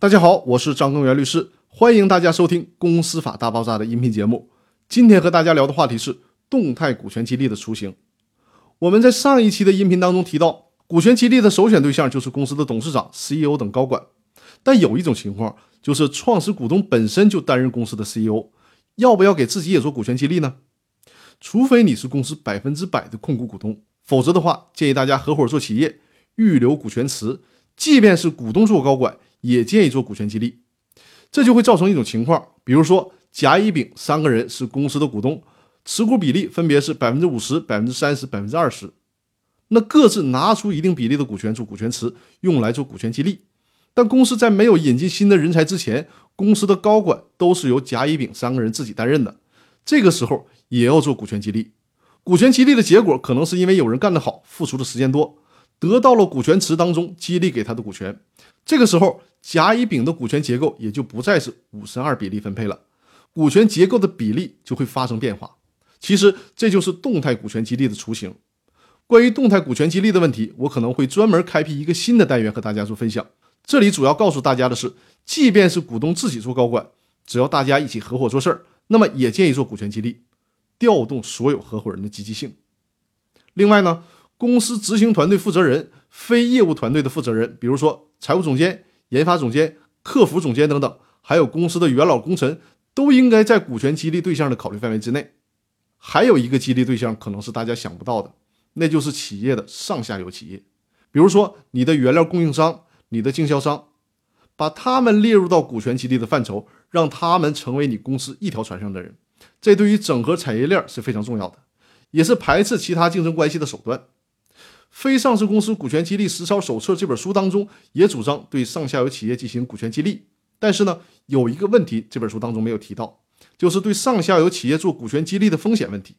大家好，我是张根源律师，欢迎大家收听《公司法大爆炸》的音频节目。今天和大家聊的话题是动态股权激励的雏形。我们在上一期的音频当中提到，股权激励的首选对象就是公司的董事长、CEO 等高管。但有一种情况，就是创始股东本身就担任公司的 CEO，要不要给自己也做股权激励呢？除非你是公司百分之百的控股股东，否则的话，建议大家合伙做企业，预留股权池。即便是股东做高管。也建议做股权激励，这就会造成一种情况，比如说甲、乙、丙三个人是公司的股东，持股比例分别是百分之五十、百分之三十、百分之二十，那各自拿出一定比例的股权做股权池，用来做股权激励。但公司在没有引进新的人才之前，公司的高管都是由甲、乙、丙三个人自己担任的，这个时候也要做股权激励。股权激励的结果可能是因为有人干得好，付出的时间多，得到了股权池当中激励给他的股权，这个时候。甲乙丙的股权结构也就不再是五十二比例分配了，股权结构的比例就会发生变化。其实这就是动态股权激励的雏形。关于动态股权激励的问题，我可能会专门开辟一个新的单元和大家做分享。这里主要告诉大家的是，即便是股东自己做高管，只要大家一起合伙做事儿，那么也建议做股权激励，调动所有合伙人的积极性。另外呢，公司执行团队负责人、非业务团队的负责人，比如说财务总监。研发总监、客服总监等等，还有公司的元老功臣，都应该在股权激励对象的考虑范围之内。还有一个激励对象可能是大家想不到的，那就是企业的上下游企业，比如说你的原料供应商、你的经销商，把他们列入到股权激励的范畴，让他们成为你公司一条船上的人，这对于整合产业链是非常重要的，也是排斥其他竞争关系的手段。非上市公司股权激励实操手册这本书当中也主张对上下游企业进行股权激励，但是呢，有一个问题，这本书当中没有提到，就是对上下游企业做股权激励的风险问题。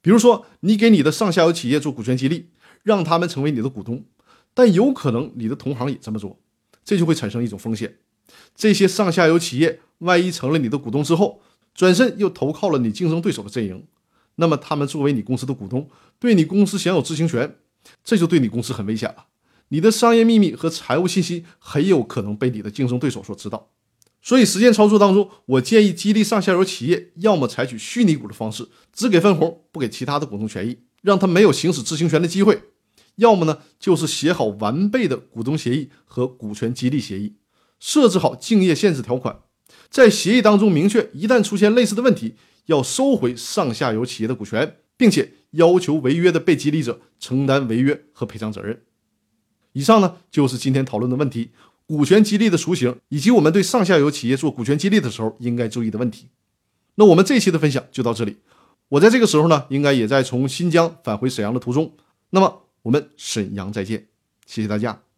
比如说，你给你的上下游企业做股权激励，让他们成为你的股东，但有可能你的同行也这么做，这就会产生一种风险：这些上下游企业万一成了你的股东之后，转身又投靠了你竞争对手的阵营，那么他们作为你公司的股东，对你公司享有知情权。这就对你公司很危险了，你的商业秘密和财务信息很有可能被你的竞争对手所知道。所以实践操作当中，我建议激励上下游企业，要么采取虚拟股的方式，只给分红，不给其他的股东权益，让他没有行使知情权的机会；要么呢，就是写好完备的股东协议和股权激励协议，设置好竞业限制条款，在协议当中明确，一旦出现类似的问题，要收回上下游企业的股权。并且要求违约的被激励者承担违约和赔偿责任。以上呢就是今天讨论的问题：股权激励的雏形，以及我们对上下游企业做股权激励的时候应该注意的问题。那我们这期的分享就到这里。我在这个时候呢，应该也在从新疆返回沈阳的途中。那么我们沈阳再见，谢谢大家。